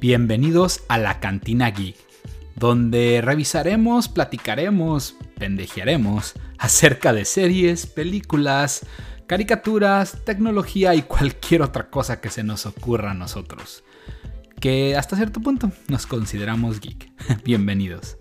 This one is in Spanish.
Bienvenidos a la Cantina Geek, donde revisaremos, platicaremos, pendejearemos acerca de series, películas, caricaturas, tecnología y cualquier otra cosa que se nos ocurra a nosotros. Que hasta cierto punto nos consideramos geek. Bienvenidos.